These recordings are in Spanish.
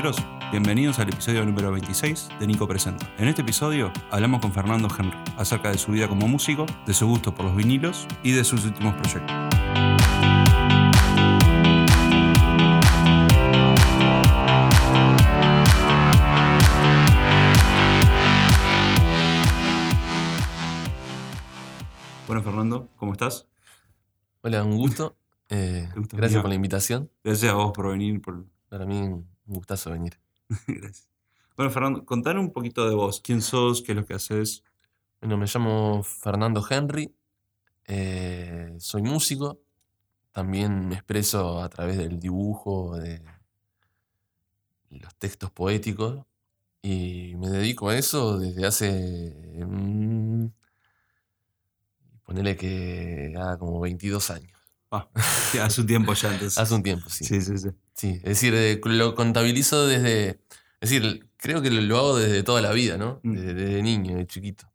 caballeros, bienvenidos al episodio número 26 de Nico Presenta. En este episodio hablamos con Fernando Henry acerca de su vida como músico, de su gusto por los vinilos y de sus últimos proyectos. Bueno, Fernando, ¿cómo estás? Hola, un gusto. Eh, gusto, gracias por la invitación. Gracias a vos por venir. Por... Para mí un gustazo venir. Gracias. Bueno, Fernando, contanos un poquito de vos. ¿Quién sos? ¿Qué es lo que haces? Bueno, me llamo Fernando Henry. eh, soy músico. También me expreso a través del dibujo, de los textos poéticos. Y me dedico a eso desde hace. mm, ponele que haga como 22 años. Ah, sí, hace un tiempo ya entonces. Hace un tiempo, sí. Sí, sí, sí. Sí, es decir, eh, lo contabilizo desde. Es decir, creo que lo, hago desde toda la vida, ¿no? Mm. Desde, desde niño, de chiquito.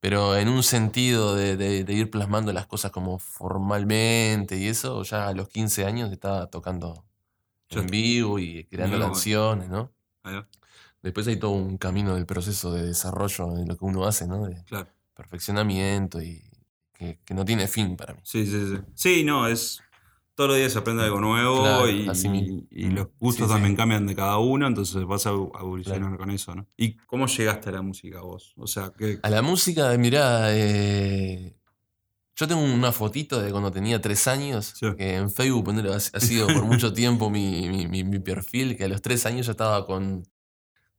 Pero en un sentido de, de- de ir plasmando las cosas como formalmente y eso, ya a los 15 años estaba tocando en vivo y creando canciones, ¿no? Después hay todo un camino del proceso de desarrollo de lo que uno hace, ¿no? De Claro. perfeccionamiento y que, que no tiene fin para mí. Sí, sí, sí. Sí, no, es. Todos los días se aprende algo nuevo Claro, y, los gustos Sí, sí. también cambian de cada uno, entonces vas a evolucionar con eso, ¿no? ¿Y cómo llegaste a la música vos? O sea, que. A la música, mirá, eh, yo tengo una fotito de cuando tenía tres años, Sí. que en Facebook ha, sido por mucho tiempo mi, mi- mi- mi perfil, que a los tres años yo estaba con,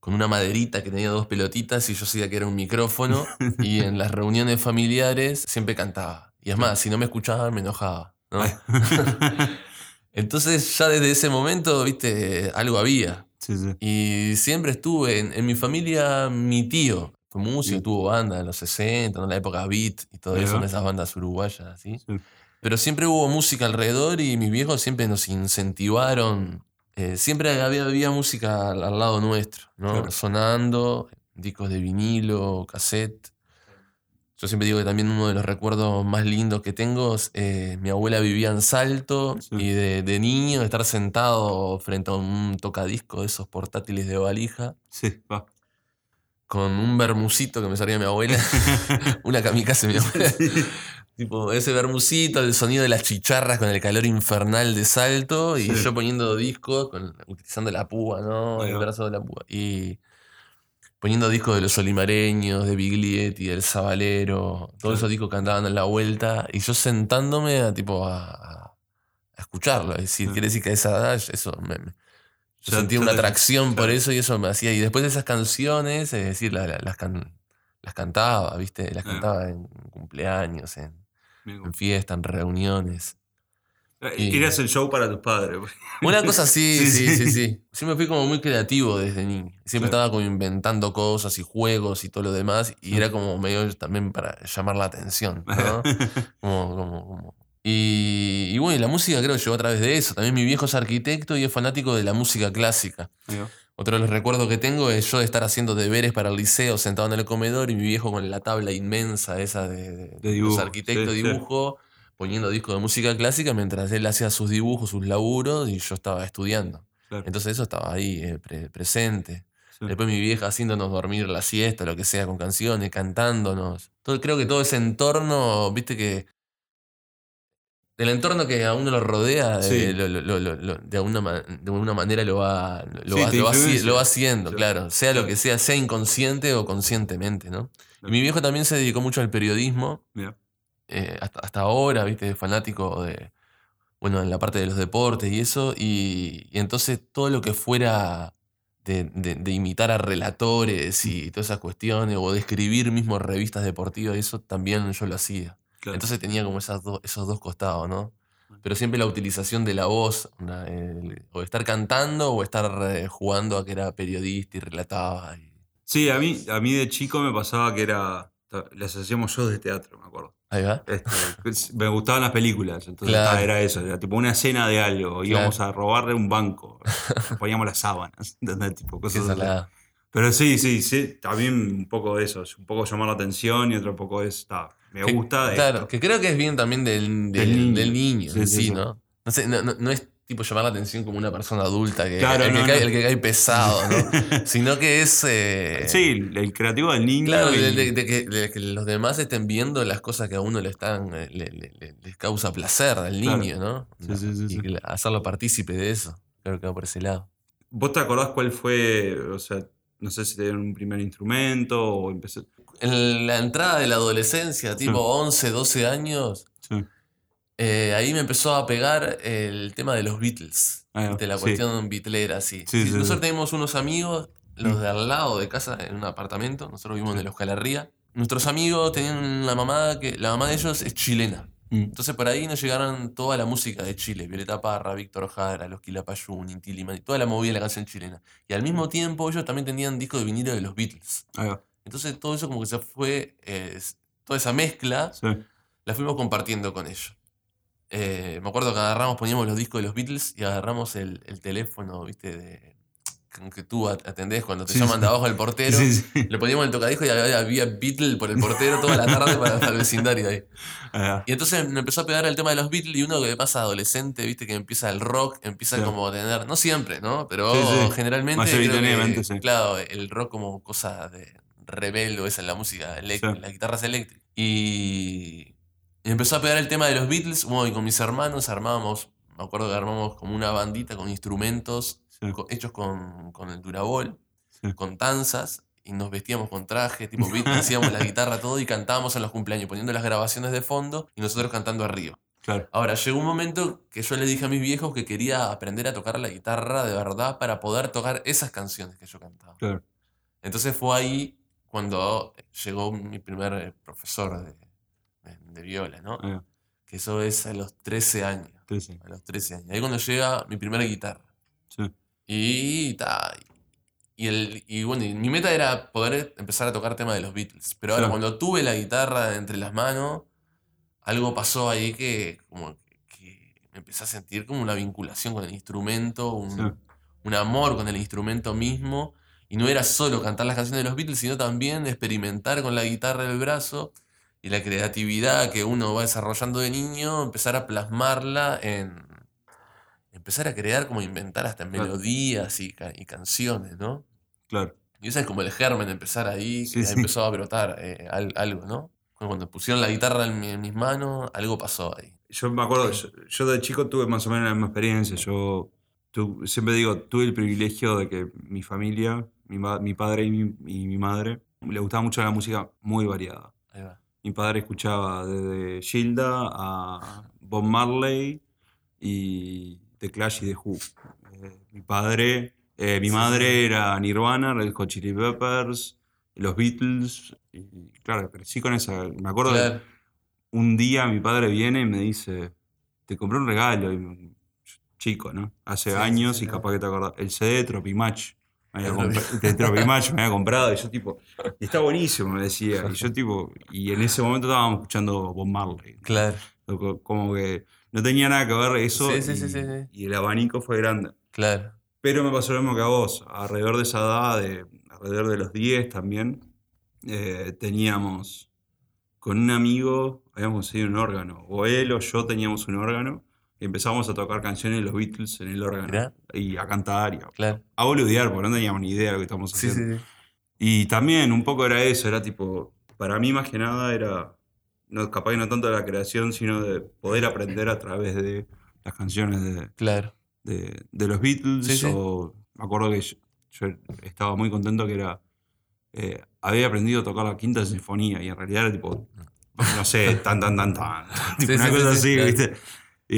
con una maderita que tenía dos pelotitas y yo sabía que era un micrófono y en las reuniones familiares siempre cantaba. Y es más, si no me escuchaban me enojaba. ¿no? Entonces ya desde ese momento, viste, algo había. sí, sí. Y siempre estuve en, en mi familia, mi tío fue músico, Sí. tuvo banda en los 60, en la época beat y todo eso, en esas bandas uruguayas, así. Sí. Pero siempre hubo música alrededor y mis viejos siempre nos incentivaron. Eh, siempre había, había música al, al lado nuestro, ¿no? Claro. Sonando, discos de vinilo, cassette. Yo siempre digo que también uno de los recuerdos más lindos que tengo es eh, mi abuela vivía en Salto Sí. y de, de niño estar sentado frente a un tocadisco de esos portátiles de valija Sí, va. con un bermucito que me salía mi abuela, una kamikaze mi abuela. Tipo, ese bermucito, el sonido de las chicharras con el calor infernal de salto y Sí. yo poniendo discos, con, utilizando la púa, ¿no? El brazo de la púa. Y poniendo discos de los olimareños, de Biglietti, del Sabalero, todos esos discos que andaban en la vuelta y yo sentándome a, tipo, a, a- escucharlo. Es decir, Sí. quiere decir que a esa edad eso me, me- yo Ya- sentía ya una te- atracción por eso y eso me hacía. Y después de esas canciones, es decir, la- la- las, can- las cantaba, ¿viste? Las cantaba en cumpleaños, en, en fiestas, en reuniones. y- Querías el show para tus padres. Una cosa así, Sí, sí, sí. sí. Siempre fui como muy creativo desde niño. Siempre estaba como inventando cosas y juegos y todo lo demás. Y era como medio también para llamar la atención, ¿no? Como- como- como- Y, y bueno, y la música creo que llegó a través de eso. También mi viejo es arquitecto y es fanático de la música clásica. Otro de los recuerdos que tengo es yo de estar haciendo deberes para el liceo sentado en el comedor y mi viejo con la tabla inmensa esa de, de- De dibujo, los arquitectos sí, sí. dibujo, poniendo discos de música clásica mientras él hacía sus dibujos, sus laburos y yo estaba estudiando. Claro. Entonces eso estaba ahí eh, pre- presente. Sí. Después mi vieja haciéndonos dormir la siesta, lo que sea, con canciones, cantándonos. Todo, creo que todo ese entorno, viste que... El entorno que a uno lo rodea, Sí. eh, lo- lo- lo- lo- lo- de, alguna, de alguna manera lo va, lo Sí, va, haciendo, Sí. claro. Sea lo que sea, sea inconsciente o conscientemente, ¿no? Y mi viejo también se dedicó mucho al periodismo eh, hasta, hasta ahora, viste, fanático de, bueno, en la parte de los deportes y eso, y, y entonces todo lo que fuera de, de- de imitar a relatores y todas esas cuestiones, o de escribir mismo revistas deportivas, eso también yo lo hacía. Claro. Entonces tenía como esas do- esos dos costados, ¿no? Pero siempre la utilización de la voz, una- el- o estar cantando o estar eh, jugando a que era periodista y relataba. y- Sí, a mí, a mí de chico me pasaba que era. Las hacíamos shows de teatro, me acuerdo. Ahí va. Este, me gustaban las películas, entonces Claro. era eso, era tipo una escena de algo, íbamos a robarle un banco, poníamos las sábanas, ¿entendés? Tipo, cosas así. Pero sí, sí, sí, también un poco de eso, es un poco llamar la atención y otro poco es, me Que- gusta Claro, esto. que creo que es bien también del, del, Del niño. del niño Sí, en sí. ¿no? No sé, no, no- no es tipo llamar la atención como una persona adulta, que, Claro, el, que cae, no. el que cae pesado, ¿no? Sino que es... eh, Sí, el creativo del niño. Claro, y- de, de- de que, de que los demás estén viendo las cosas que a uno le están eh, le, le- le- les causa placer al Claro. niño, ¿no? Sí, sí, sí, y hacerlo partícipe de eso. Creo que va por ese lado. ¿Vos te acordás cuál fue, o sea, no sé si te dieron un primer instrumento o empecé... En la entrada de la adolescencia, tipo 11, 12 años, Sí. eh, ahí me empezó a pegar el tema de los Beatles. Va, De la sí. cuestión beatlera, sí. Sí, Sí, sí, nosotros sí. teníamos unos amigos, los Mm. de al lado de casa, en un apartamento. Nosotros vivimos en la Euskalarría. Nuestros amigos tenían una mamá que. La mamá de ellos es chilena. Mm. Entonces por ahí nos llegaron toda la música de Chile, Violeta Parra, Víctor Jara, Los Quilapayún, Inti Limani, toda la movida de la canción chilena. Y al mismo tiempo ellos también tenían discos de vinilo de los Beatles. Ahí va, Entonces todo eso como que se fue, eh, toda esa mezcla sí. la fuimos compartiendo con ellos. Eh, me acuerdo que agarramos, poníamos los discos de los Beatles y agarramos el, el teléfono, viste, de, que tú at- atendés cuando te Sí, llaman de abajo del portero. Sí, sí. Le poníamos el tocadisco y había, había Beatle por el portero toda la tarde para, para el vecindario ahí. Va. Y entonces me empezó a pegar el tema de los Beatles y uno que pasa adolescente, viste, que empieza el rock, empieza como a tener, no siempre, ¿no? Pero generalmente. creo que. Claro, el rock como cosa de esa es la música Sí. las guitarras eléctricas. Y, y empezó a pegar el tema de los Beatles, bueno, y con mis hermanos armábamos, me acuerdo que armamos como una bandita con instrumentos Sí. co- hechos con, con el Durabol, Sí. con tanzas, y nos vestíamos con traje, tipo Beatles, hacíamos la guitarra todo y cantábamos en los cumpleaños, poniendo las grabaciones de fondo y nosotros cantando arriba. Claro. Ahora, llegó un momento que yo le dije a mis viejos que quería aprender a tocar la guitarra de verdad para poder tocar esas canciones que yo cantaba. Claro. Entonces fue ahí cuando llegó mi primer eh, profesor de, de- de viola, ¿no? Va. Que eso es a los 13 años. Sí, sí. A los 13 años. Ahí cuando llega mi primera guitarra. Sí. Y, ta, y, el, y bueno, y mi meta era poder empezar a tocar temas de los Beatles. Pero ahora cuando tuve la guitarra entre las manos, algo pasó ahí que como que, que me empecé a sentir como una vinculación con el instrumento, un, Sí. un amor con el instrumento mismo. Y no era solo cantar las canciones de los Beatles, sino también experimentar con la guitarra del brazo y la creatividad que uno va desarrollando de niño, empezar a plasmarla en. empezar a crear, como inventar hasta Claro. melodías y, ca- y canciones, ¿no? Claro. Y ese es como el germen, empezar ahí, que sí. empezó a brotar eh, al- algo, ¿no? Cuando pusieron la guitarra en, mi- en mis manos, algo pasó ahí. Yo me acuerdo, yo, yo de chico tuve más o menos la misma experiencia. Yo tu- siempre digo, tuve el privilegio de que mi familia, mi, padre y mi, y mi madre, le gustaba mucho la música muy variada. Ahí va. Mi padre escuchaba desde Gilda a Bob Marley y The Clash y The Who. Eh, mi padre, eh, mi madre era Nirvana, Red Hot Chili Peppers, los Beatles. Y claro, crecí con esa. Me acuerdo Claro. un día mi padre viene y me dice, te compré un regalo, y chico, ¿no? Hace Sí, años sí, y capaz que te acordás, el CD de Tropimatch. Me había El compra- de Tropimatch me había comprado y yo tipo, está buenísimo, me decía. Y yo tipo, y en ese momento estábamos escuchando Bob Marley. Claro, Co- Como que no tenía nada que ver eso Sí, sí, y, sí, y el abanico fue grande. claro. Pero me pasó lo mismo que a vos. Alrededor de esa edad, de, alrededor de los 10 también, eh, teníamos con un amigo, habíamos conseguido un órgano. O él o yo teníamos un órgano empezamos a tocar canciones de los Beatles en el órgano. Y a cantar y a, Claro. a boludear, porque no teníamos ni idea de lo que estábamos haciendo. sí, sí. Y también un poco era eso, era tipo, para mí más que nada era, no, capaz que no tanto de la creación, sino de poder aprender a través de las canciones de, Claro. de, de los Beatles. Sí. O me acuerdo que yo, yo estaba muy contento que era. eh, había aprendido a tocar la quinta sinfonía y en realidad era tipo. No sé, tan, tan, tan, tan. tipo una cosa sí, sí, así. ¿viste?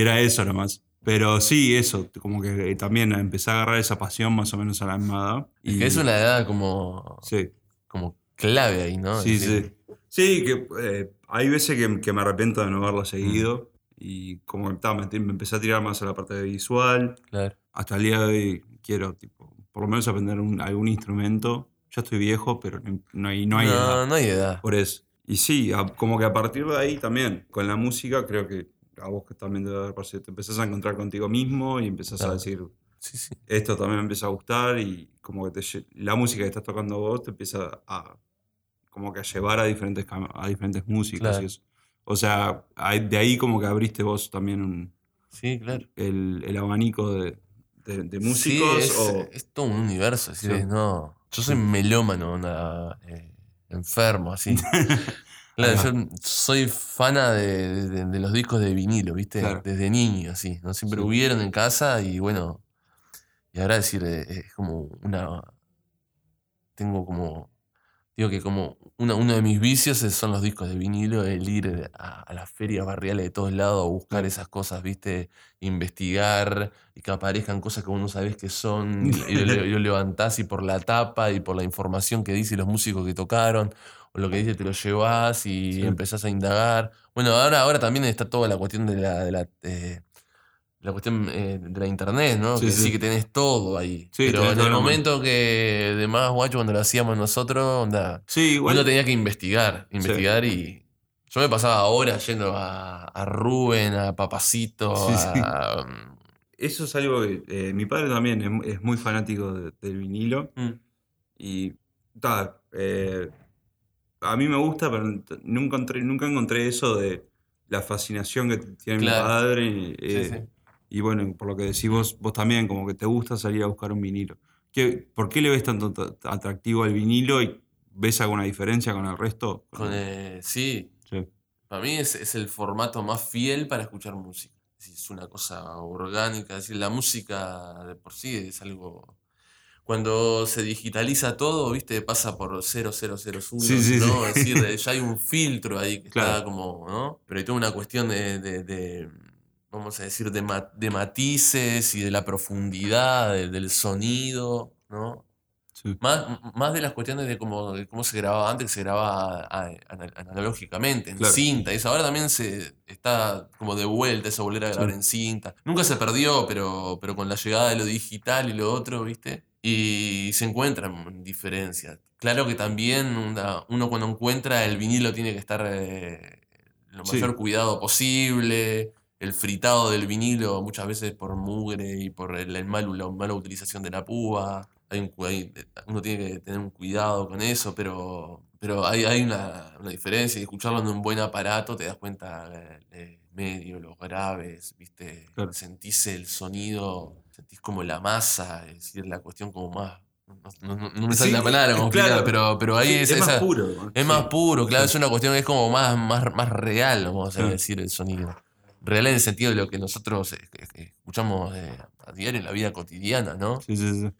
Era eso nomás. Pero sí, eso, como que también empecé a agarrar esa pasión más o menos a la misma edad. Es y- que es una edad como, Sí, como clave ahí, ¿no? sí, sí. Sí, que eh, hay veces que, que me arrepiento de no haberlo seguido. Y como ta, me, me empecé a tirar más a la parte visual. Claro. hasta el día de hoy quiero, tipo, por lo menos aprender un- algún instrumento. Ya estoy viejo, pero no, no hay, no hay no, edad no hay edad. por eso. Y sí, a- como que a partir de ahí también, con la música, creo que a vos que también debe haber pasado, te empezás a encontrar contigo mismo y empezás a decir, Sí, sí. esto también me empieza a gustar y como que te la música que estás tocando vos te empieza a, como que a llevar a diferentes, a diferentes músicas Claro. y eso. O sea, de ahí como que abriste vos también un, Sí, claro. el, el abanico de, de- de Sí, músicos. es, o, es todo un universo. Sí. no, yo soy melómano, onda, eh, enfermo, así. Claro, yo soy fana de, de- de los discos de vinilo, ¿viste? Claro. Desde niño, así. ¿no? Siempre Sí. hubieron en casa y bueno. Y ahora decir, eh, es como una. Tengo como. Digo que como una- uno de mis vicios son los discos de vinilo, el ir a, a las ferias barriales de todos lados a buscar esas cosas, ¿viste? Investigar y que aparezcan cosas que vos no sabés que son y lo levantás y por la tapa y por la información que dice los músicos que tocaron o lo que dice te lo llevas y Sí. empezás a indagar. Bueno, ahora, ahora también está toda la cuestión de la, de la, eh, la cuestión eh, de la internet, ¿no? Sí, que sí. sí que tenés todo ahí. Pero en el momento que de más guacho cuando lo hacíamos nosotros, onda, igual. uno tenía que investigar, investigar y yo me pasaba horas yendo a, a Rubén, a Papacito, Sí, sí. a... Eso es algo que eh, mi padre también es, es muy fanático de- del vinilo. mm, Y ta, eh, a mí me gusta, pero nunca encontré, nunca encontré eso de la fascinación que tiene mi padre. Y, sí, eh, sí. y bueno, por lo que decís vos, vos también, como que te gusta salir a buscar un vinilo. ¿Qué, ¿Por qué le ves tanto atractivo al vinilo y ves alguna diferencia con el resto? Con, eh, sí, Sí. Para mí es, es el formato más fiel para escuchar música. Es una cosa orgánica. Es decir, la música de por sí es algo. Cuando se digitaliza todo, viste, pasa por 0001, Sí, sí, ¿no? sí. Es decir, ya hay un filtro ahí que está Claro. como, ¿no? Pero hay toda una cuestión de, de- de, vamos a decir, de, de matices y de la profundidad de- del sonido, ¿no? Más, más de las cuestiones de cómo, de cómo se grababa antes, que se grababa analógicamente, en Claro. cinta. Y eso ahora también se está como de vuelta, eso volver a grabar en cinta. Nunca se perdió, pero, pero con la llegada de lo digital y lo otro, ¿viste? Y se encuentran diferencias. Claro que también una- uno cuando encuentra el vinilo tiene que estar eh, lo Sí. mayor cuidado posible. El fritado del vinilo muchas veces por mugre y por el, el mal- la mala utilización de la púa. Hay un cu- hay- uno tiene que tener un cuidado con eso, pero, pero hay, hay una, una diferencia. Y escucharlo en un buen aparato te das cuenta eh, el medio, los graves, ¿viste? Claro. Sentís el sonido, sentís como la masa, es decir, la cuestión como más. No, no- no me sale Sí, la palabra eh, como claro. pero, pero ahí Sí, es, es más esa- puro. ¿no? es más puro, claro, es una cuestión que es como más, más, más real, vamos a decir, el sonido. Real en el sentido de lo que nosotros escuchamos eh, a diario en la vida cotidiana, ¿no? Sí, sí, sí.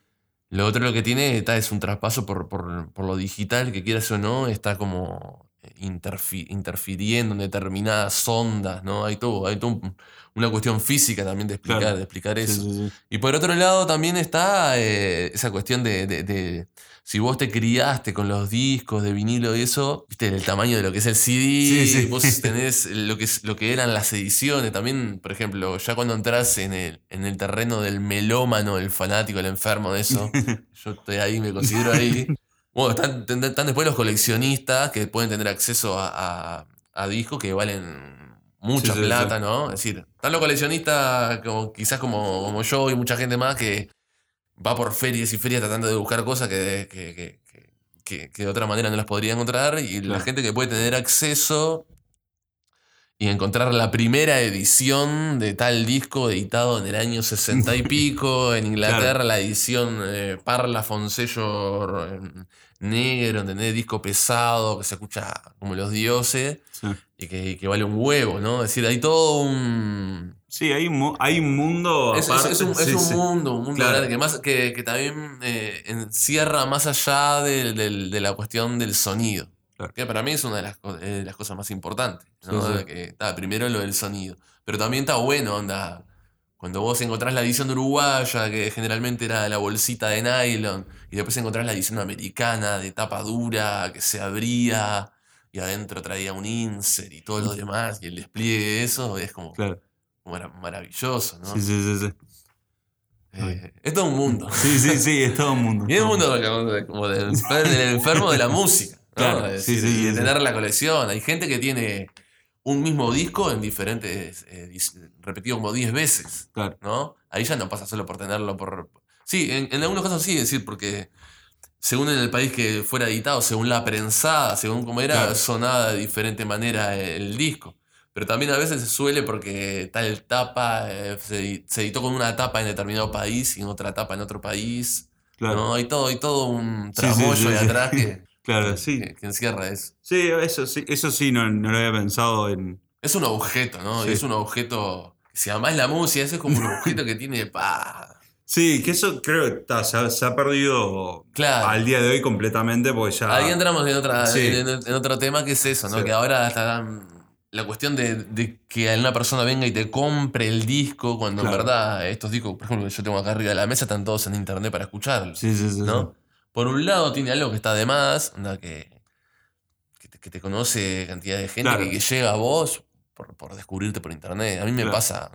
Lo otro lo que tiene está, es un traspaso por, por, por lo digital, que quieras o no, está como interfi- interfiriendo en determinadas ondas, ¿no? Hay todo, hay todo un- una cuestión física también de explicar, Claro. de explicar eso. sí, sí. Y por otro lado también está eh, esa cuestión de, de- de si vos te criaste con los discos de vinilo y eso, viste, el tamaño de lo que es el CD, vos tenés lo que, es- lo que eran las ediciones, también, por ejemplo, ya cuando entras en el, en el terreno del melómano, el fanático, el enfermo de eso, yo estoy ahí, me considero ahí. Bueno, están, están después los coleccionistas que pueden tener acceso a, a- a discos que valen mucha Sí, plata, sí. ¿no? Es decir, están los coleccionistas como, quizás como, como yo y mucha gente más que va por ferias y ferias tratando de buscar cosas que, que, que- que- de otra manera no las podría encontrar y la gente que puede tener acceso y encontrar la primera edición de tal disco editado en el año 60 y pico, en Inglaterra la edición eh, Parla Fonsello eh, negro, ¿entendés? Disco pesado que se escucha como los dioses Sí. y que, y que vale un huevo, ¿no? Es decir, hay todo un... Sí, hay mu- hay un mundo Es, aparte. es un, es sí, un sí. mundo, un mundo Claro. grande que, más, que, que también eh, encierra más allá del- del- de la cuestión del sonido. Claro. Que para mí es una de las, eh, de las cosas más importantes. ¿no? Sí, sí. De Que, está, primero lo del sonido. Pero también está bueno, onda. Cuando vos encontrás la edición uruguaya, que generalmente era la bolsita de nylon, y después encontrás la edición americana de tapa dura, que se abría, y adentro traía un insert y todo lo demás, y el despliegue de eso es como, Claro. como era maravilloso, ¿no? Sí, sí, sí, sí. Eh, es todo un mundo. Sí, sí, sí, es todo un mundo. Y es un mundo como, de- del, enfer- del enfermo de la música. ¿no? Claro, sí, decir, sí, de sí, sí. tener la colección. Hay gente que tiene un mismo disco en diferentes. eh, repetido como 10 veces. Claro. ¿no? Ahí ya no pasa solo por tenerlo por. Sí, en, en algunos casos sí, es decir, porque según en el país que fuera editado, según la prensada, según cómo era, Claro. sonaba de diferente manera el disco. Pero también a veces se suele porque tal tapa eh, se, se editó con una tapa en determinado país y en otra tapa en otro país. Claro. ¿no? Hay todo, hay todo un Sí, sí, sí, de atrás que, Claro, sí. que- que encierra eso. Sí, eso sí, eso sí no, no lo había pensado en. Es un objeto, ¿no? Sí. Es un objeto. Si amás la música, eso es como un objeto que tiene. Pa, Sí, que eso creo que está, se, ha, se ha perdido Claro. al día de hoy completamente porque ya. Ahí entramos en, otra, Sí. en, en otro tema que es eso, ¿no? Sí. Que ahora está mm, la cuestión de, de que una persona venga y te compre el disco, cuando Claro. en verdad estos discos, por ejemplo, que yo tengo acá arriba de la mesa, están todos en internet para escucharlos. Sí, sí, sí. ¿no? Por un lado tiene algo que está de más, onda que, que, te, que te conoce cantidad de gente Claro. que, que llega a vos por, por descubrirte por internet. A mí me Claro. pasa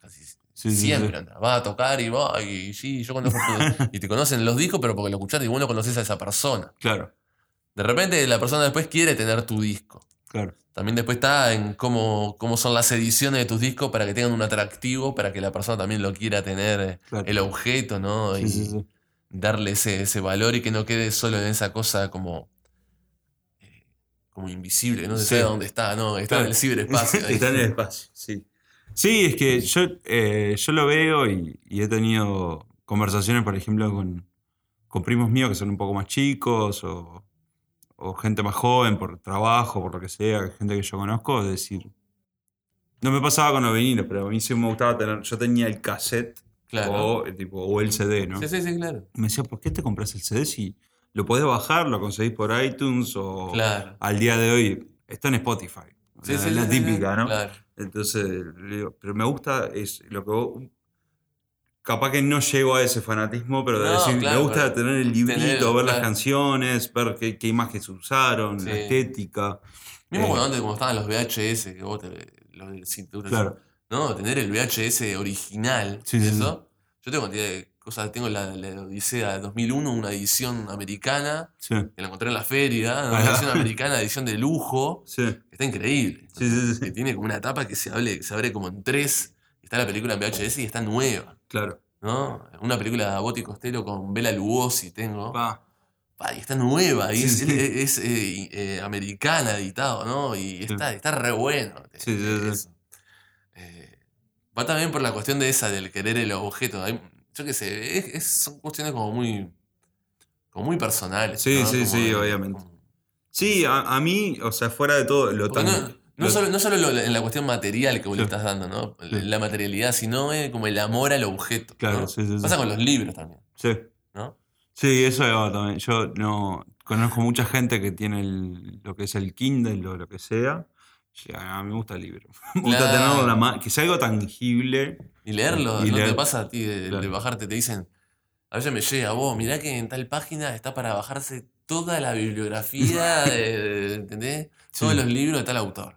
casi Sí, sí, siempre. sí. Va a tocar y va, y sí, yo conozco todo. Y te conocen los discos, pero porque lo escuchaste y vos no conoces a esa persona. Claro, De repente la persona después quiere tener tu disco. claro. También después está en cómo, cómo son las ediciones de tus discos para que tengan un atractivo, para que la persona también lo quiera tener, eh, Claro. el objeto, ¿no? Sí, y sí, sí. Darle ese, ese valor y que no quede solo en esa cosa como, eh, como invisible, que no se Sí. sabe dónde está, ¿no? Está en el ciberespacio. Está en el espacio, sí. Sí, es que yo, eh, yo lo veo y, y he tenido conversaciones, por ejemplo, con, con primos míos que son un poco más chicos o, o gente más joven por trabajo, por lo que sea, gente que yo conozco, es decir, no me pasaba con los vinilos, pero a mí sí me gustaba tener, yo tenía el cassette Claro. o, eh, tipo, o el CD, ¿no? Sí, sí, sí, claro. Y me decía, ¿por qué te compras el CD si lo podés bajar, lo conseguís por iTunes o Claro. al día de hoy está en Spotify? Sí, la, sí, la sí, típica, ¿no? Claro. Entonces, pero me gusta es lo que vos- Capaz que no llego a ese fanatismo, pero de No, decir, claro, me gusta tener el librito, tener, ver las canciones, ver qué, qué imágenes usaron, Sí. la estética. Mismo Eh, cuando antes, cuando estaban los VHS, que vos te, los del cinturón. Claro. No, tener el VHS original. Sí, y sí, sí. eso. Yo tengo cantidad de cosas. Tengo la, la Odisea de 2001, una edición americana, Sí, que la encontré en la feria. Una edición americana, edición de lujo. sí, que Está increíble. Sí, sí, sí. Que tiene como una tapa que se, hable, que se abre como en tres. Está la película en VHS y está nueva. claro. ¿no? Una película de Botti Costello con Bela Lugosi tengo. Pa, Pa, y está nueva, y Sí, es, sí. es- es, eh, eh, americana editado, ¿no? Y está, está re bueno. Sí, sí, sí. eso. Eh, va también por la cuestión de esa, del querer el objeto. Hay- yo qué sé, es- es- son cuestiones como muy, como muy personales. Sí, ¿no? sí, Como sí, obviamente. como- Sí, a, a mí, o sea, fuera de todo, lo tan. no, no lo- solo, no solo lo- en la cuestión material que vos le estás dando, ¿no? Sí. La materialidad, sino eh, como el amor al objeto. Claro, ¿no? sí, sí, sí. Pasa con los libros también, Sí. ¿no? Sí, eso va también. Yo no conozco mucha gente que tiene el- lo que es el Kindle o lo que sea. Sí, a mí me gusta el libro. Me gusta Claro. tenerlo en la mano, que sea algo tangible. Y leerlo, Y ¿no te pasa a ti de, de bajarte? Te dicen, a veces me llega, vos, mirá que en tal página está para bajarse toda la bibliografía, de- ¿entendés? Todos los libros de tal autor.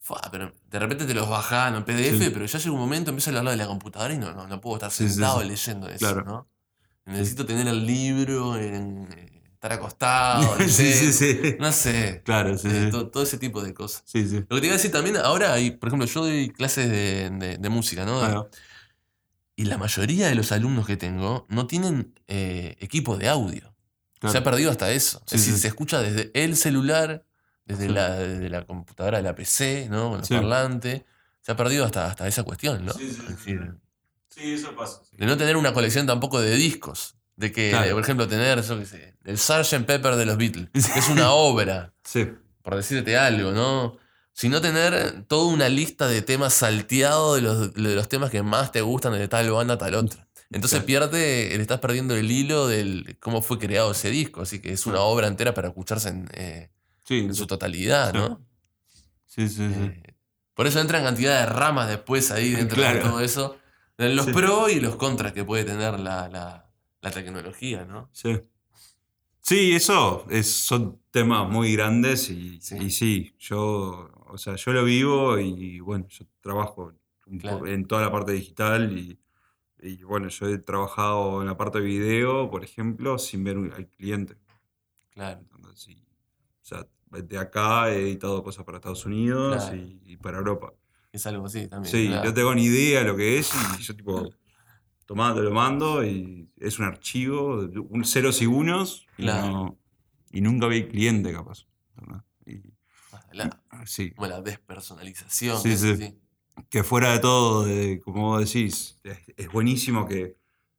Fua, pero de repente te los bajan en PDF, Sí. pero ya llega un momento, empiezo a hablar de la computadora y no, no, no puedo estar sentado sí. leyendo eso, Claro. ¿no? Necesito tener el libro, en, estar acostado, sí, sí, leer, sí. no sé, Claro, sí, eh, todo ese tipo de cosas. Sí, sí. Lo que te iba a decir también, ahora hay, por ejemplo, yo doy clases de, de- de música, ¿no? Y la mayoría de los alumnos que tengo no tienen eh, equipo de audio. Claro. Se ha perdido hasta eso. Sí, es decir, sí. se escucha desde el celular, desde, Sí. la, desde la computadora de la PC, ¿no? Con los Sí. parlantes. Se ha perdido hasta, hasta esa cuestión, ¿no? Sí, sí, Es sí. decir, Sí, eso pasa. sí. de no tener una colección tampoco de discos. De que, Claro. por ejemplo, tener, yo qué sé, el Sgt. Pepper de los Beatles, que es una obra, Sí, por decirte algo, ¿no? Sino tener toda una lista de temas salteados de los, de los temas que más te gustan de tal banda tal otra. Entonces Claro. pierde, le estás perdiendo el hilo del cómo fue creado ese disco. Así que es una obra entera para escucharse en, eh, sí, en su totalidad, Sí. ¿no? sí, sí, sí. Eh, por eso entran cantidad de ramas después ahí dentro de todo eso. Los Sí. pros y los contras que puede tener la, la- la tecnología, ¿no? Sí. Sí, eso es, son temas muy grandes y Sí. y sí. yo, o sea, yo lo vivo y bueno, yo trabajo Claro. en toda la parte digital y, y, bueno, yo he trabajado en la parte de video, por ejemplo, sin ver al cliente. Claro. Entonces, sí, o sea, de acá he editado cosas para Estados Unidos Claro. y, y para Europa. Es algo así también. Sí, claro. no tengo ni idea lo que es y yo tipo, tomá, te lo mando y es un archivo, un ceros y unos y, Claro. no- y nunca vi cliente capaz. Y- La- sí. Como la despersonalización. Sí, sí. Que fuera de todo, de- como vos decís, es, es buenísimo que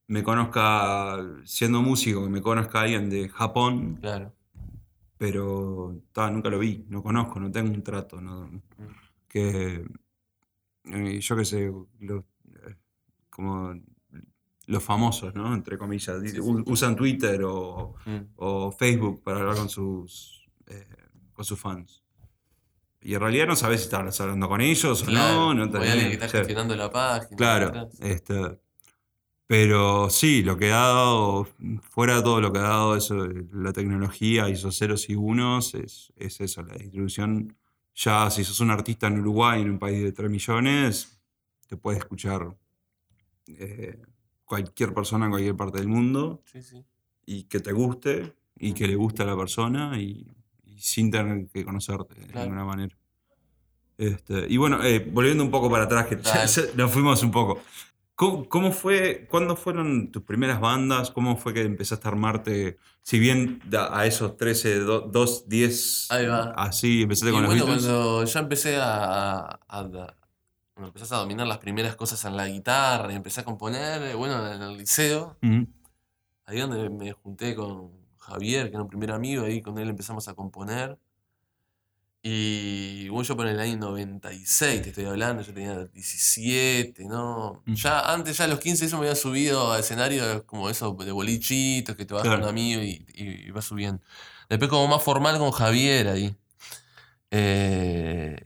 me conozca, siendo músico, que me conozca alguien de Japón, Claro. pero ta, nunca lo vi, no conozco, no tengo un trato. no- que eh, yo qué sé, lo- eh, como los famosos, ¿no? Entre comillas, Sí, sí. u- usan Twitter o, Mm. o Facebook para hablar con sus, eh, con sus fans. Y en realidad no sabes si estás hablando con ellos o Claro, no, no tenés- alguien que está gestionando la página. Claro, este, pero sí, lo que ha dado, fuera de todo lo que ha dado eso, de la tecnología y esos ceros y unos, es, es eso, la distribución. Ya si sos un artista en Uruguay, en un país de 3 millones, te puede escuchar eh, cualquier persona en cualquier parte del mundo Sí, sí. y que te guste y que le guste a la persona y, y sin tener que conocerte de ninguna manera. Este, y bueno, eh, volviendo un poco para atrás, que nos fuimos un poco. ¿Cómo, cómo fue, cuándo fueron tus primeras bandas? ¿Cómo fue que empezaste a armarte? Si bien a esos 13, 2, 10, Ahí va. así empezaste Y con los bueno, Beatles. cuando ya empecé a, a- a- Cuando empezás a dominar las primeras cosas en la guitarra y empecé a componer, eh, bueno, en el liceo, Ujú. ahí donde me junté con Javier, que era un primer amigo, ahí con él empezamos a componer. Y bueno, yo por el año 96 te estoy hablando, yo tenía 17, ¿no? Ya antes, ya a los 15 eso me había subido a escenario como eso de bolichitos, que te vas con un amigo y, y, y vas subiendo. Después como más formal con Javier ahí. Eh,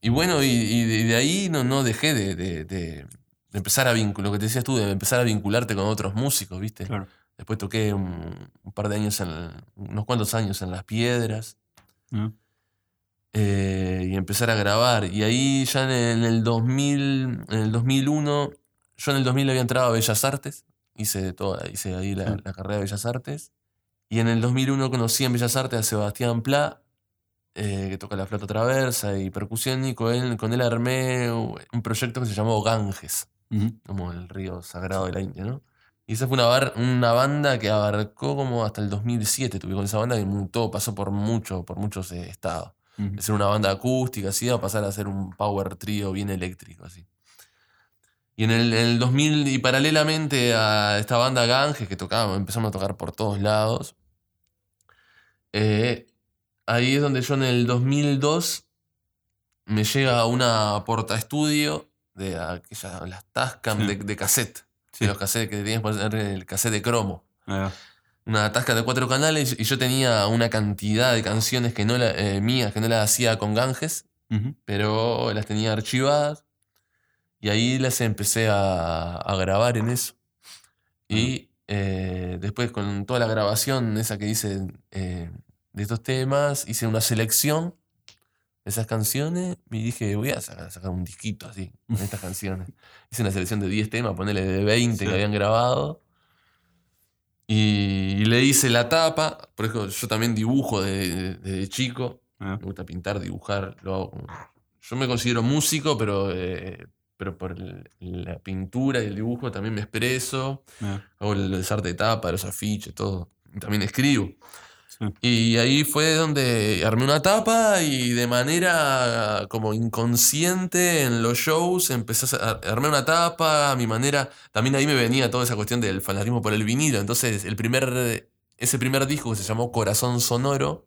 y bueno, y, y de, de ahí no, no dejé de, de- empezar a vincular, lo que te decías tú, de empezar a vincularte con otros músicos, ¿viste? Claro. Después toqué un, un par de años, en, unos cuantos años en Las Piedras Ah, eh, y empezar a grabar. Y ahí ya en el, en el 2000, en el 2001, yo en el 2000 había entrado a Bellas Artes, hice, toda, hice ahí la, Sí. la carrera de Bellas Artes. Y en el 2001 conocí en Bellas Artes a Sebastián Pla, eh, que toca la flauta traversa y percusión, y con él, con él armé un proyecto que se llamó Ganges ujú. como el río sagrado de la India, ¿no? Y esa fue una, bar- una banda que abarcó como hasta el 2007, tuve con esa banda que mutó, pasó por mucho, por muchos eh, estados. Ujú. De ser una banda acústica, así, a pasar a ser un power trio bien eléctrico, así. Y en el, en el 2000, y paralelamente a esta banda Ganges que tocaba, empezamos a tocar por todos lados, eh, ahí es donde yo en el 2002 me llega una porta estudio de aquellas, las Tascam Sí. de, de cassette. Sí. De los cassettes que tenías que poner el cassette de cromo. Una Tascam de cuatro canales y yo tenía una cantidad de canciones que no la- eh, mías que no las hacía con Ganges, pero las tenía archivadas. Y ahí las empecé a, a grabar en eso. Y eh, después con toda la grabación esa que hice eh, de estos temas, hice una selección de esas canciones y dije, voy a sacar, sacar un disquito así, con estas canciones. Hice una selección de 10 temas, ponerle de 20 Sí. que habían grabado. Y le hice la tapa, por ejemplo, yo también dibujo de- de- desde chico. Ah, Me gusta pintar, dibujar. Lo hago como- Yo me considero músico, pero, eh, pero por el- la pintura y el dibujo también me expreso. ah, Hago el desarte de tapa, los afiches, todo. También escribo. Sí. Y ahí fue donde armé una tapa y de manera como inconsciente en los shows empecé a a- armé una tapa, a mi manera. También ahí me venía toda esa cuestión del fanatismo por el vinilo. Entonces, el primer, ese primer disco que se llamó Corazón Sonoro,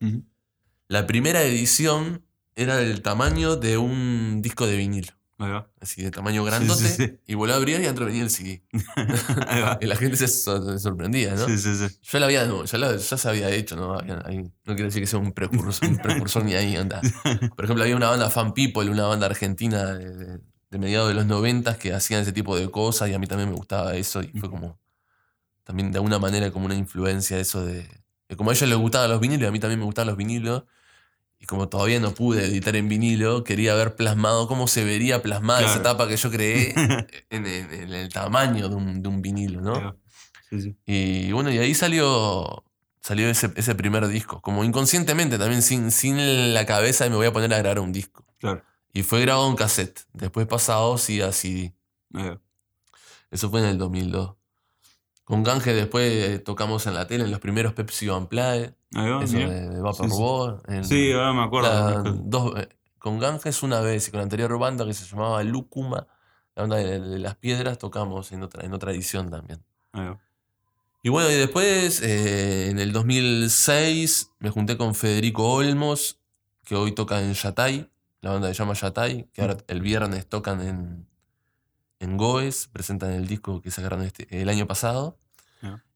la primera edición era del tamaño de un disco de vinilo. Ahí va. Así de tamaño grandote. sí, sí. Y volví a abrir y adentro venía el CD. Ahí va. Y la gente se, so- se sorprendía, ¿no? Sí, sí, sí. Yo la había, no, ya, la- ya se había hecho, ¿no? Había- ahí- no quiero decir que sea un precursor, un precursor ni ahí, anda. Por ejemplo, había una banda Fan People, una banda argentina de, de- de mediados de los noventas que hacían ese tipo de cosas y a mí también me gustaba eso y fue como, también de alguna manera como una influencia eso de, de como a ellos les gustaban los vinilos y a mí también me gustaban los vinilos y como todavía no pude editar en vinilo, quería ver plasmado cómo se vería plasmada esa Claro. etapa que yo creé en, el- en el tamaño de un, de un vinilo, ¿no? Va. Sí, sí. Y bueno, y ahí salió, salió ese, ese primer disco. Como inconscientemente, también sin, sin la cabeza de me voy a poner a grabar un disco. Claro. Y fue grabado en cassette. Después pasado sí a CD. Eso fue en el 2002. Con Gange después eh, tocamos en la tele en los primeros Pepsi. Ahí va, Eso de, de Vapor Sí, sí. War, en Sí, ahora me acuerdo. la- conozco. dos, eh, con Ganges una vez y con la anterior banda que se llamaba Lúcuma, la banda de, de las piedras, tocamos en otra, en otra edición también. Y bueno, y después, eh, en el 2006, me junté con Federico Olmos, que hoy toca en Yatay, la banda se llama Yatay, que ahora el viernes tocan en, en Goes, presentan el disco que sacaron este, el año pasado.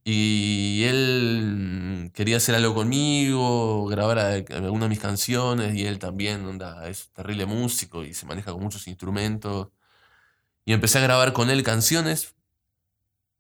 Y él mm, quería hacer algo conmigo, grabar a- alguna de mis canciones, y él también onda, es terrible músico y se maneja con muchos instrumentos. Y empecé a grabar con él canciones,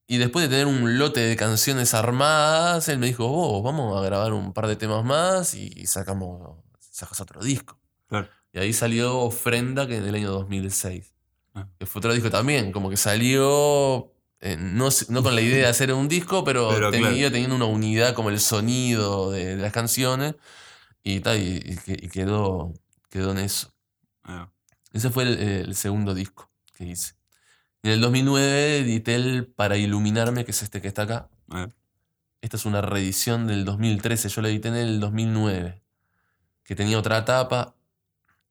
y después de tener un lote de canciones armadas, él me dijo, vos, vamos a grabar un par de temas más y sacamos, sacas otro disco. Claro. Y ahí salió Ofrenda, que en el año 2006. Ah. Fue otro disco también, como que salió, eh, no, no con la idea de hacer un disco, pero, Pero tenía, claro. teniendo una unidad como el sonido de, de las canciones. Y, tal, y, y que- y quedó, quedó en eso. Va. Ese fue el, el segundo disco que hice. En el 2009 edité el Para Iluminarme, que es este que está acá. Va. Esta es una reedición del 2013, yo la edité en el 2009, que tenía otra tapa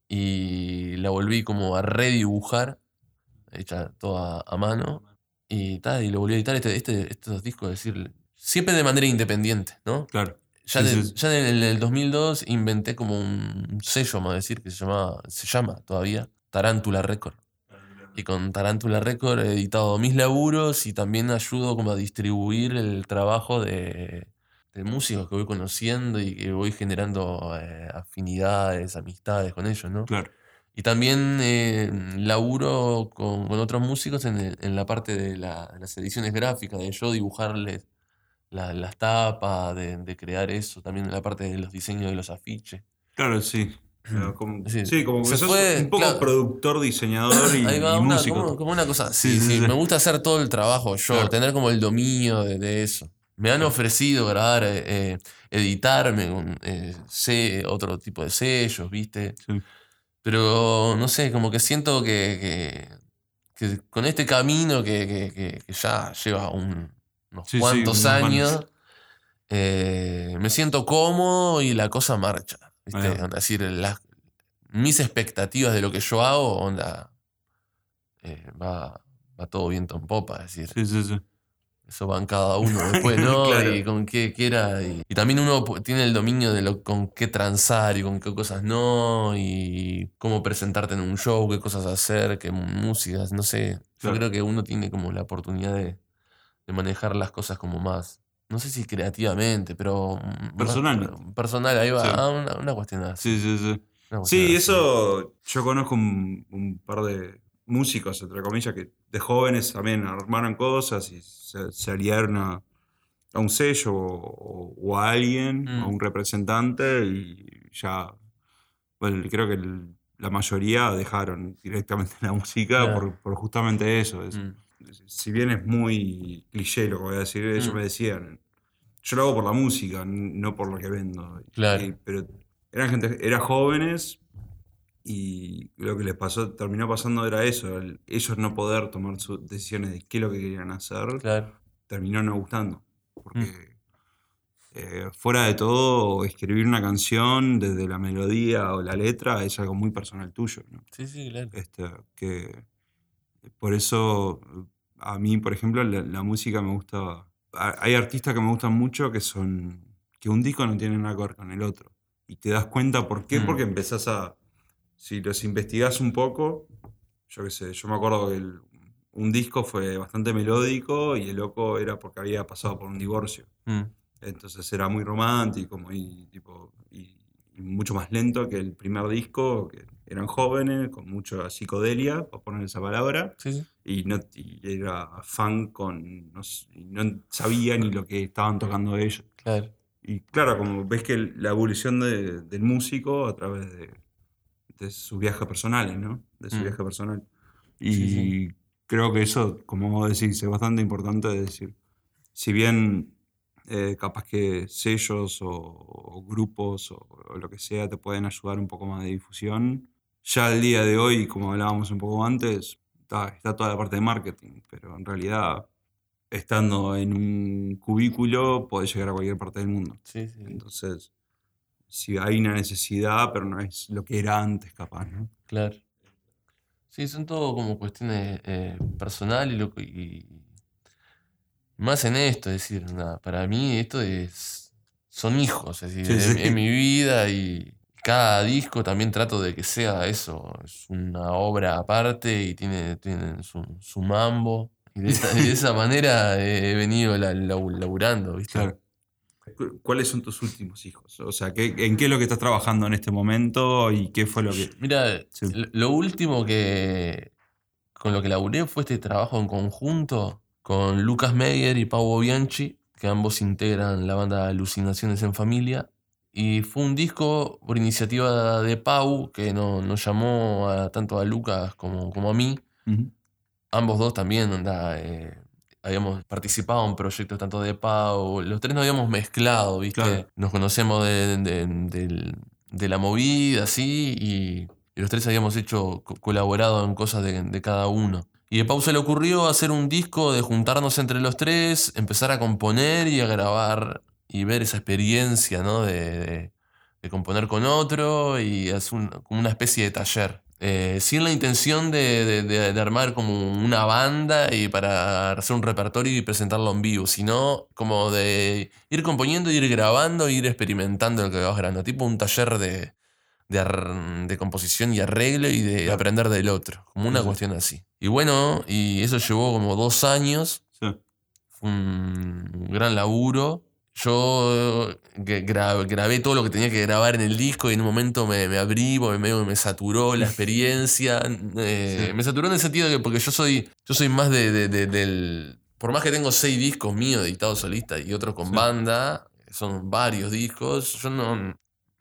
y la volví como a redibujar, hecha toda a mano, y tal, y lo volví a editar este, este- estos discos, es decir, siempre de manera independiente, ¿no? Claro. Ya, Sí, de- sí, sí. ya en el, el 2002 inventé como un sello, vamos a decir, que se llama, se llama todavía Tarántula Record. Y con Tarántula Record he editado mis laburos y también ayudo como a distribuir el trabajo de, de músicos que voy conociendo y que voy generando eh, afinidades, amistades con ellos, ¿no? Claro. Y también eh, laburo con, con otros músicos en, el- en la parte de, la- de las ediciones gráficas, de yo dibujarles la- las tapas, de, de crear eso, también en la parte de los diseños de los afiches. Claro, sí. Como- Sí. sí, como que sos fue, un poco claro. productor, diseñador y, Ahí va, y una, músico. como, como una cosa. Sí, Sí. Me gusta hacer todo el trabajo yo, Claro. tener como el dominio de, de eso. Me han ofrecido grabar, eh, eh, editarme, con, eh, sé, otro tipo de sellos, ¿viste? Pero no sé, como que siento que, que- que con este camino que, que- ya lleva un- unos Sí, cuantos años, eh, me siento cómodo y la cosa marcha. Es decir, las- mis expectativas de lo que yo hago, onda, eh, va, va todo viento en popa. Es decir, Sí, sí, sí. Eso va en cada uno después, ¿no? Claro. Y con qué quiera. Y, y también uno tiene el dominio de lo, con qué transar y con qué cosas no. Y cómo presentarte en un show, qué cosas hacer, qué músicas, no sé. Yo creo que uno tiene como la oportunidad de, de manejar las cosas como más. No sé si creativamente, pero. mm, Personalmente. personal, ahí va. Sí. ah, una, una cuestión así. Sí, sí, sí. Sí, eso yo conozco un, un par de músicos, entre comillas, que de jóvenes también armaron cosas y se, se aliaron a, a un sello o, o a alguien, a Mm. un representante y ya, bueno, creo que el- la mayoría dejaron directamente la música Claro. por, por justamente eso. es- Mm, si bien es muy cliché lo que voy a decir, ellos Mm. me decían, yo lo hago por la música, no por lo que vendo. Claro. Y- pero eran gente, eran jóvenes y lo que les pasó, terminó pasando era eso, el- ellos no poder tomar sus decisiones de qué es lo que querían hacer, Claro. terminó no gustando. Porque Mm. eh, fuera de todo, escribir una canción desde la melodía o la letra es algo muy personal tuyo. ¿no? Sí, sí, claro. Este, que por eso a mí, por ejemplo, la, la música me gusta. Hay artistas que me gustan mucho que son. que un disco no tiene nada que ver con el otro. Y te das cuenta por qué, Mm. porque empezás a. Si los investigás un poco, yo qué sé, yo me acuerdo que el- un disco fue bastante melódico y el loco era porque había pasado por un divorcio. Mm, Entonces era muy romántico, muy tipo. Y, y mucho más lento que el primer disco, que eran jóvenes, con mucha psicodelia, por poner esa palabra, Sí, sí. y, no, y era fan con. No, no sabía ni lo que estaban tocando ellos. Claro. Y claro, como ves que la evolución de- del músico a través de, de sus viajes personales, ¿no? De su Mm. viaje personal. Y Sí, sí. creo que eso, como vos decís, es bastante importante de decir. Si bien eh, capaz que sellos o, o grupos o, o lo que sea te pueden ayudar un poco más de difusión, ya al día de hoy, como hablábamos un poco antes, está, está toda la parte de marketing, pero en realidad estando en un cubículo, podés llegar a cualquier parte del mundo. Sí, sí. Entonces, si hay una necesidad, pero no es lo que era antes, capaz, ¿no? Claro. Sí, son todo como cuestiones eh, personales y, lo y- más en esto, es decir, nada, para mí esto es son hijos, es decir, Sí, en mi vida y cada disco también trato de que sea eso, es una obra aparte y tiene, tiene su, su mambo. Y de esa, y de esa manera he venido la- laburando, ¿viste? Claro. Cu- ¿Cuáles son tus últimos hijos? O sea, ¿qué- ¿en qué es lo que estás trabajando en este momento y qué fue lo que... Mira, Sí. lo- último que con lo que laburé fue este trabajo en conjunto con Lucas Meyer y Pau Bianchi, que ambos integran la banda Alucinaciones en Familia. Y fue un disco por iniciativa de Pau, que no- nos llamó a- tanto a Lucas como, como a mí. Ambos dos también, onda, eh, habíamos participado en proyectos tanto de Pau, los tres nos habíamos mezclado, ¿viste? Claro. Nos conocemos de, de- de la movida, así, y, y los tres habíamos hecho, co- colaborado en cosas de, de cada uno. Y a Pau se le ocurrió hacer un disco de juntarnos entre los tres, empezar a componer y a grabar y ver esa experiencia, ¿no? De, de- de componer con otro y hacer un- como una especie de taller. Eh, sin la intención de, de- de- de armar como una banda y para hacer un repertorio y presentarlo en vivo, sino como de ir componiendo, ir grabando, ir experimentando lo que vas grabando. Tipo un taller de, de, composición y arreglo y de Claro. aprender del otro. Como una Sí, cuestión así. Y bueno, y eso llevó como dos años Sí. fue un gran laburo. Yo eh, gra- grabé todo lo que tenía que grabar en el disco y en un momento me, me abrí porque medio me saturó la experiencia. Eh, Sí. Me saturó en el sentido de que porque yo soy, yo soy más de, de- de- del... Por más que tengo seis discos míos editados solistas y otros con Sí. banda, son varios discos, yo no...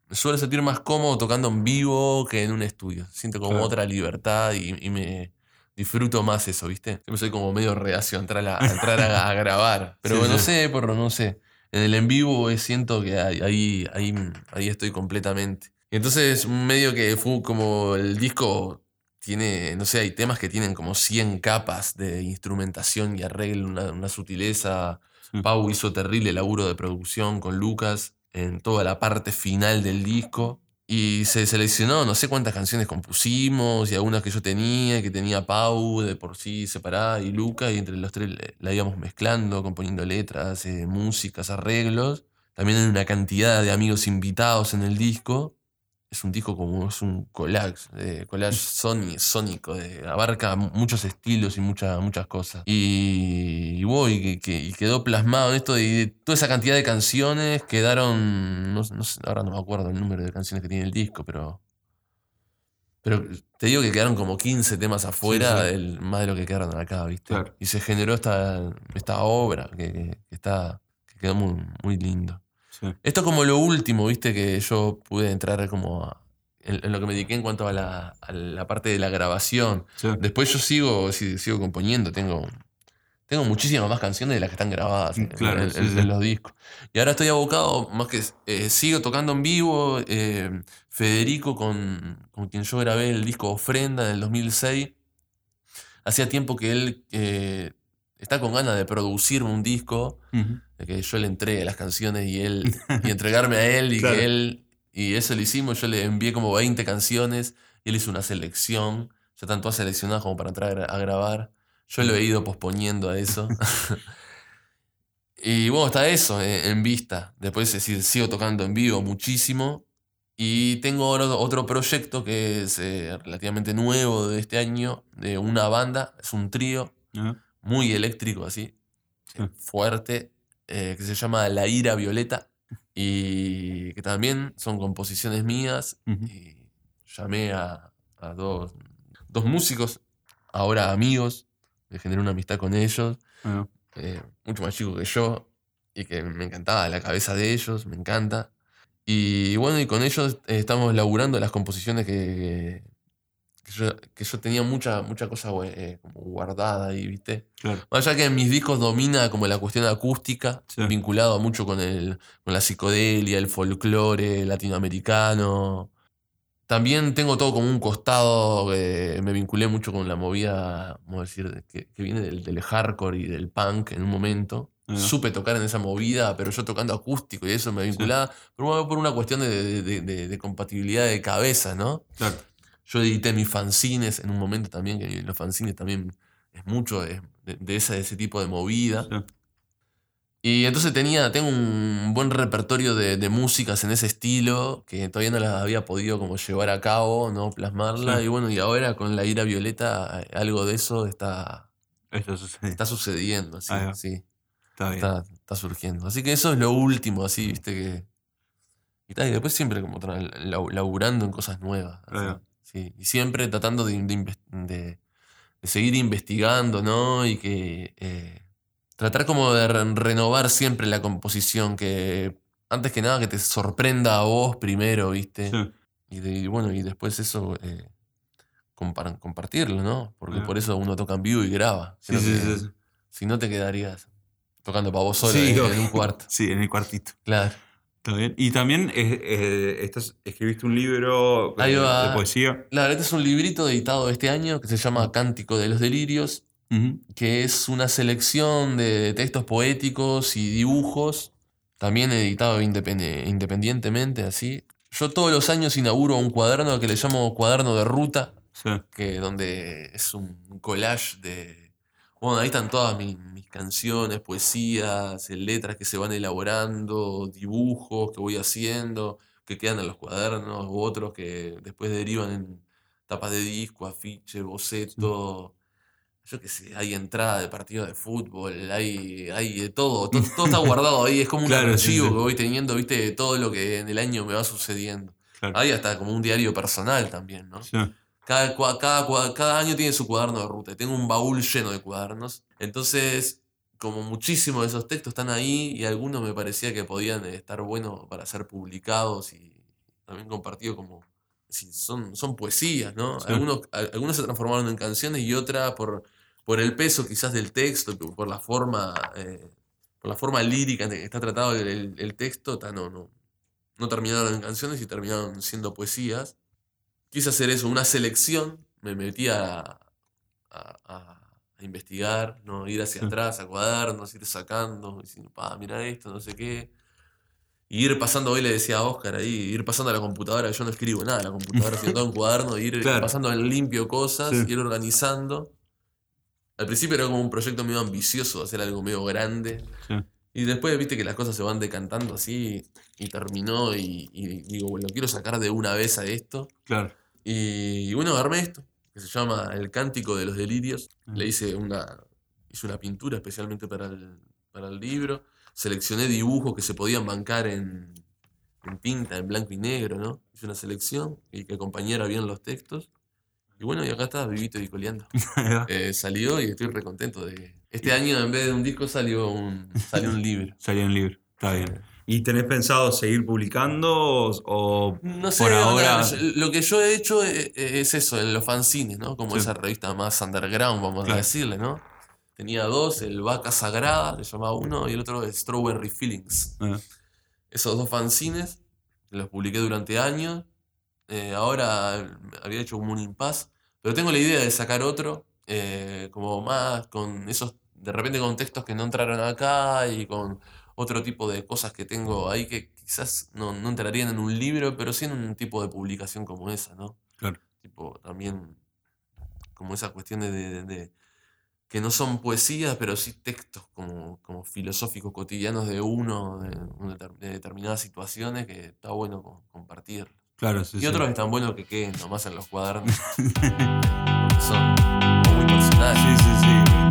Me suelo sentir más cómodo tocando en vivo que en un estudio. Siento como Claro. otra libertad y, y me disfruto más eso, ¿viste? Siempre soy como medio reacio a entrar a, a entrar a, a grabar. Pero Sí, no sí. sé, porro, no sé. En el en vivo siento que ahí, ahí, ahí, estoy completamente. Y entonces, medio que fue como el disco tiene, no sé, hay temas que tienen como 100 capas de instrumentación y arreglo, una, una sutileza. Sí. Pau hizo terrible laburo de producción con Lucas en toda la parte final del disco. Y se seleccionó, no sé cuántas canciones compusimos y algunas que yo tenía, que tenía Pau de por sí separada y Luca, y entre los tres la íbamos mezclando, componiendo letras, eh, músicas, arreglos. También hay una cantidad de amigos invitados en el disco. Es un disco como es un collage, eh, collage soni- sónico, abarca mu- muchos estilos y mucha- muchas cosas. Y, y, que- y quedó plasmado en esto, de toda esa cantidad de canciones quedaron, no, sé- no sé, ahora no me acuerdo el número de canciones que tiene el disco, pero... Pero te digo que quedaron como 15 temas afuera, sí. del- más de lo que quedaron acá, ¿viste? Claro. Y se generó esta, esta obra que, que- que está, que quedó muy, muy lindo. Sí. Esto es como lo último, viste, que yo pude entrar como a- en, en lo que me dediqué en cuanto a la, a la parte de la grabación. Sí. Después yo sigo, si- sigo componiendo, tengo, tengo muchísimas más canciones de las que están grabadas en, Claro, en- sí, en- sí. en los discos. Y ahora estoy abocado, más que eh, sigo tocando en vivo. eh, Federico, con, con quien yo grabé el disco Ofrenda en el 2006, hacía tiempo que él eh, está con ganas de producirme un disco de que yo le entregue las canciones y él y entregarme a él y Claro. que él y eso lo hicimos yo le envié como 20 canciones y él hizo una selección ya están todas seleccionadas como para entrar a grabar. Yo lo he ido posponiendo a eso. Y bueno está eso eh, en vista. Después es decir sigo tocando en vivo muchísimo y tengo otro, proyecto que es eh, relativamente nuevo de este año de una banda es un trío. Muy eléctrico así, Sí. fuerte, eh, que se llama La Ira Violeta y que también son composiciones mías y llamé a, a dos, dos músicos, ahora amigos, me generé una amistad con ellos, Bueno, eh, mucho más chicos que yo y que me encantaba la cabeza de ellos, me encanta. Y bueno, y con ellos eh, estamos laburando las composiciones que, que, yo, que yo tenía mucha, mucha cosa eh, como guardada ahí, ¿viste? claro. Más allá que en mis discos domina como la cuestión acústica, Sí. vinculado mucho con, el, con la psicodelia, el folclore latinoamericano. también tengo todo como un costado, que me vinculé mucho con la movida, vamos a decir, que, que viene del, del hardcore y del punk en un momento. Ah. Supe tocar en esa movida, pero yo tocando acústico y eso me vinculaba, pero por una cuestión de- de- de compatibilidad de cabeza, ¿no? Claro. Yo edité mis fanzines en un momento también, que los fanzines también es mucho de, de- de esa- de ese tipo de movida. Sí. Y entonces tenía, tengo un buen repertorio de, de músicas en ese estilo que todavía no las había podido como llevar a cabo, no plasmarla. Sí. Y bueno, y ahora con la ira violeta algo de eso está, está sucediendo, sí, Ahí va. sí, Está bien. está, está surgiendo. Así que eso es lo último, así, viste que... Y, tal, y después siempre como laburando en cosas nuevas. así. Sí. Y siempre tratando de, de inves- de- de seguir investigando, ¿no? Y que... eh, tratar como de re- renovar siempre la composición, que antes que nada que te sorprenda a vos primero, ¿viste? Sí. Y, de- y bueno, y después eso eh, compar- compartirlo, ¿no? Porque Ah. por eso uno toca en vivo y graba. Sí, sí, que sí. Si no te quedarías tocando para vos solo Sí, en, un cuarto. Sí, en el cuartito. Claro. Está bien. Y también eh, eh, estás, escribiste un libro eh, va. de poesía. La verdad, este es un librito editado este año que se llama Cántico de los Delirios, que es una selección de textos poéticos y dibujos, también editado independientemente, así. Yo todos los años inauguro un cuaderno que le llamo cuaderno de ruta, Sí. que donde es un collage de... Bueno, ahí están todas mis, mis canciones, poesías, eh, letras que se van elaborando, dibujos que voy haciendo, que quedan en los cuadernos, u otros que después derivan en tapas de disco, afiche, boceto. Yo qué sé, hay entrada de partido de fútbol, hay, hay de todo, todo, todo está guardado ahí, es como un Claro, sí, archivo sí. que voy teniendo, viste, de todo lo que en el año me va sucediendo. Claro. Hay hasta como un diario personal también, ¿no? Sí. Cada, cada, cada año tiene su cuaderno de ruta. Tengo un baúl lleno de cuadernos. Entonces, como muchísimos de esos textos están ahí y algunos me parecía que podían estar buenos para ser publicados y también compartidos como... son, son poesías, ¿no? Sí. Algunos, al- algunos se transformaron en canciones y otras por, por el peso quizás del texto, por por la forma, eh, por la forma lírica en que está tratado el, el- el texto, ta, no, no, no terminaron en canciones y terminaron siendo poesías quise hacer eso, una selección, me metí a, a- a- a investigar, ¿no? ir hacia Sí. atrás, a cuadernos, ir sacando, diciendo, pa, mira esto, no sé qué. Y ir pasando, hoy le decía a Oscar ahí, ir pasando a la computadora, yo no escribo nada la computadora, sino todo en cuaderno, ir Claro. pasando en limpio cosas, Sí. ir organizando. Al principio era como un proyecto medio ambicioso, hacer algo medio grande. Sí. Y después viste que las cosas se van decantando así y terminó y, y digo, bueno, quiero sacar de una vez a esto. Claro. Y, bueno, armé esto, que se llama El Cántico de los Delirios. Ah. Le hice una, hice una pintura especialmente para el, para el libro. Seleccioné dibujos que se podían bancar en, en tinta, en blanco y negro, ¿no? Hice una selección y que acompañara bien los textos. Y bueno, y acá está, vivito y coleando. Eh, salió y estoy recontento de... Este año en vez de un disco salió un, salió un libro. Salió un libro. Está bien. ¿Y tenés pensado seguir publicando o, o No sé, por ahora? lo que yo he hecho e- e- es eso, en los fanzines, ¿no? Como Sí. esa revista más underground, vamos a decirle, ¿no? Tenía dos, el Vaca Sagrada, le llamaba uno, y el otro Strawberry Feelings. Ah, Esos dos fanzines, los publiqué durante años. Eh, ahora había hecho como un impasse, pero tengo la idea de sacar otro, eh, como más con esos, de repente con textos que no entraron acá y con otro tipo de cosas que tengo ahí que quizás no, no entrarían en un libro, pero sí en un tipo de publicación como esa, ¿no? Claro. Tipo, también como esa cuestión de, de- de- que no son poesías, pero sí textos como, como filosóficos cotidianos de uno, de, de determinadas situaciones, que está bueno co- compartir. claro, sí, Y sí. otros están buenos que queden nomás en los cuadernos, porque son muy personales. Sí, sí, sí.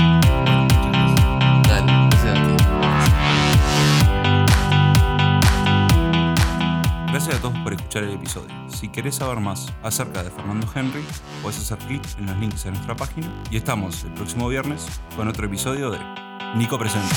Gracias a todos por escuchar el episodio. Si querés saber más acerca de Fernando Henry, puedes hacer clic en los links en nuestra página y estamos el próximo viernes con otro episodio de Nico Presenta.